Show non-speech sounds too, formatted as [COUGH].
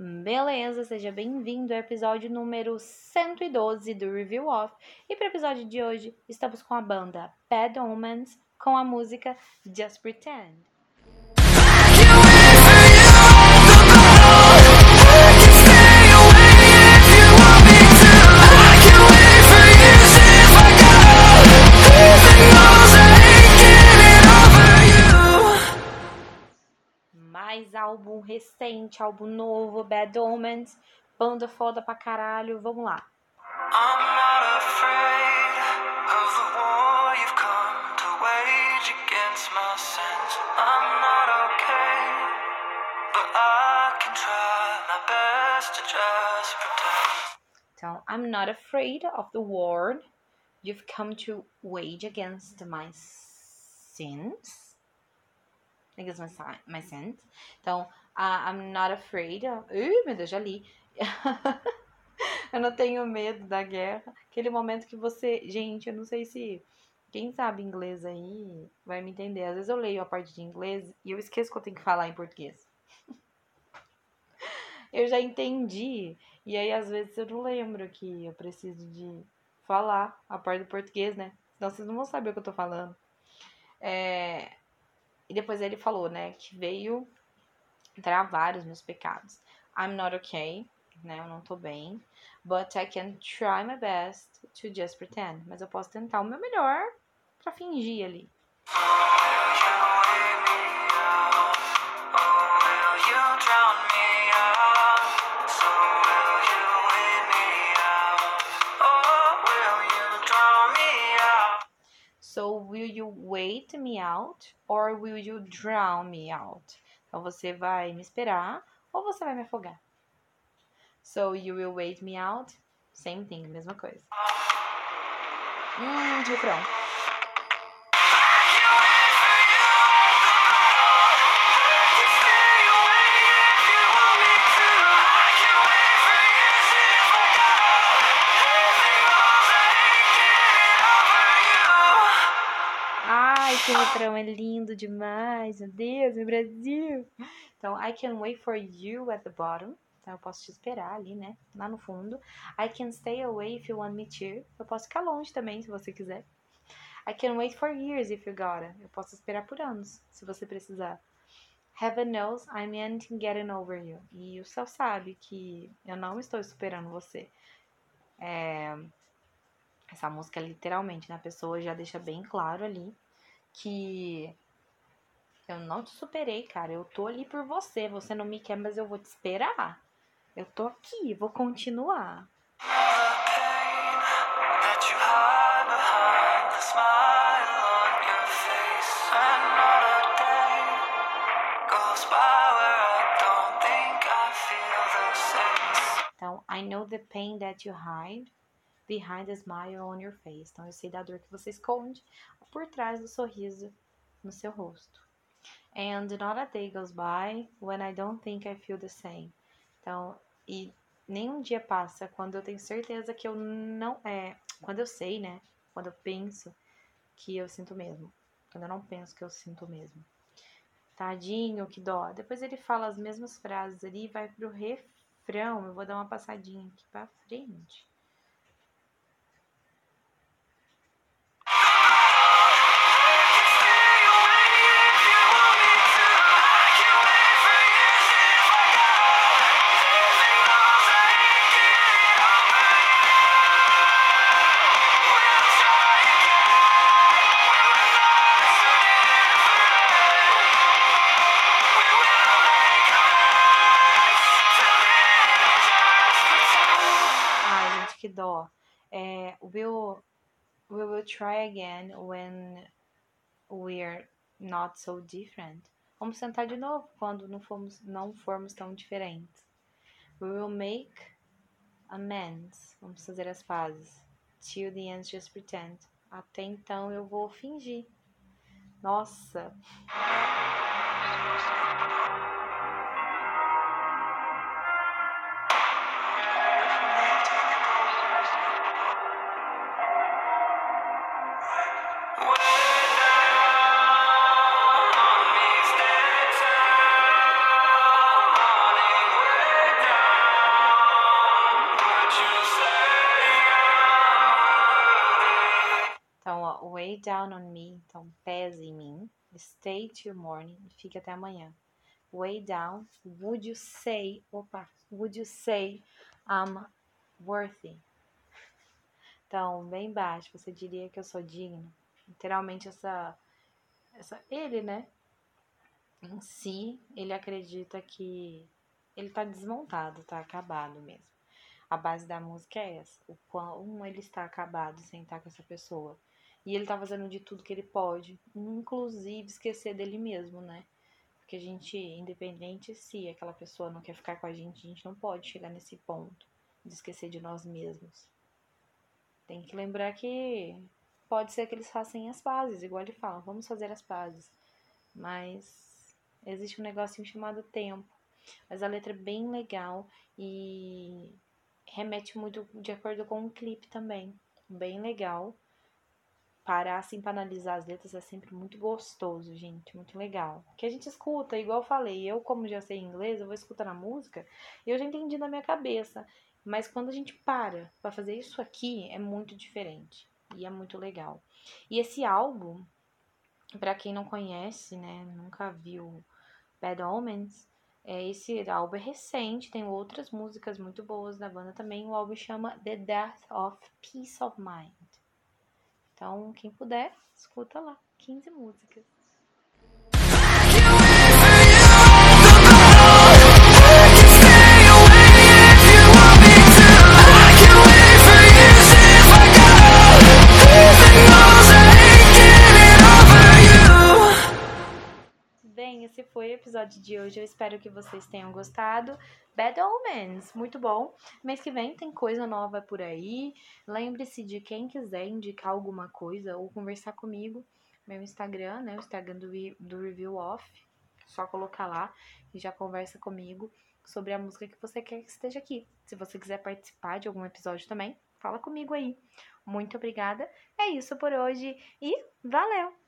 Beleza, seja bem-vindo ao episódio número 112 do Review Off. E para o episódio de hoje, estamos com a banda Bad Omens com a música Just Pretend. Recente, álbum novo, Bad Omens, banda foda pra caralho, vamos lá. I'm not afraid of the war you've come to wage against my sins. I'm not okay, but I can try my best to just pretend. Então, I'm not afraid of the war you've come to wage against my sins against my, my sins. Então, uh, I'm not afraid. Of... Meu Deus, já li. [LAUGHS] eu não tenho medo da guerra. Aquele momento que você. Gente, eu não sei se. Quem sabe inglês aí vai me entender. Às vezes eu leio a parte de inglês e eu esqueço que eu tenho que falar em português. [LAUGHS] eu já entendi. E aí, às vezes, eu não lembro que eu preciso de falar a parte do português, né? Senão vocês não vão saber o que eu tô falando. É, e depois ele falou, né, que veio travar os meus pecados. I'm not okay, né, eu não tô bem, but I can try my best to just pretend. Mas eu posso tentar o meu melhor para fingir ali. Or will you drown me out? Então você vai me esperar ou você vai me afogar? So you will wait me out? Same thing, mesma coisa. Hum, refrão. Esse refrão é lindo demais, meu Deus, meu Brasil. Então, I can wait for you at the bottom. Então, eu posso te esperar ali, né? Lá no fundo. I can stay away if you want me to. Eu posso ficar longe também, se você quiser. I can wait for years if you gotta. Eu posso esperar por anos, se você precisar. Heaven knows I'm ending getting over you. E o céu sabe que eu não estou superando você. É... Essa música, literalmente, né? A pessoa já deixa bem claro ali que eu não te superei, cara. Eu tô ali por você. Você não me quer, mas eu vou te esperar. Eu tô aqui, vou continuar. Então, I know the pain that you hide behind the smile on your face. Então, eu sei da dor que você esconde por trás do sorriso no seu rosto. And not a day goes by when I don't think I feel the same. Então, e nenhum dia passa quando eu tenho certeza que eu não é, quando eu sei, né? Quando eu penso que eu sinto mesmo. Quando eu não penso que eu sinto mesmo. Tadinho, que dó. Depois ele fala as mesmas frases ali e vai pro refrão. Eu vou dar uma passadinha aqui pra frente. É, we'll, we will try again when we're not so different. Vamos tentar de novo quando não formos, não formos tão diferentes. We will make amends. Vamos fazer as pazes. Till the end, just pretend. Até então eu vou fingir. Nossa. Way down on me, então pese em mim. Stay till morning, fique até amanhã. Way down, would you say, opa, would you say I'm worthy? Então, bem baixo, você diria que eu sou digno. Literalmente essa, essa ele, né? Em si, ele acredita que ele tá desmontado, tá acabado mesmo. A base da música é essa, o quão ele está acabado sem estar com essa pessoa. E ele tá fazendo de tudo que ele pode, inclusive esquecer dele mesmo, né? Porque a gente, independente se aquela pessoa não quer ficar com a gente, a gente não pode chegar nesse ponto de esquecer de nós mesmos. Tem que lembrar que pode ser que eles façam as pazes, igual ele fala, vamos fazer as pazes. Mas existe um negocinho chamado tempo. Mas a letra é bem legal e remete muito de acordo com o clipe também. Bem legal. Parar assim pra analisar as letras é sempre muito gostoso, gente. Muito legal. Que a gente escuta, igual eu falei, eu, como já sei inglês, eu vou escutando a música e eu já entendi na minha cabeça. Mas quando a gente para para fazer isso aqui, é muito diferente. E é muito legal. E esse álbum, para quem não conhece, né, nunca viu Bad Omens, é, esse álbum é recente, tem outras músicas muito boas da banda também. O álbum chama The Death of Peace of Mind. Então, quem puder, escuta lá. 15 músicas. De hoje. Eu espero que vocês tenham gostado. Bad Omens, muito bom. Mês que vem tem coisa nova por aí. Lembre-se de quem quiser indicar alguma coisa ou conversar comigo, meu Instagram, né? O Instagram do, do Review Off. Só colocar lá e já conversa comigo sobre a música que você quer que esteja aqui. Se você quiser participar de algum episódio também, fala comigo aí. Muito obrigada. É isso por hoje e valeu!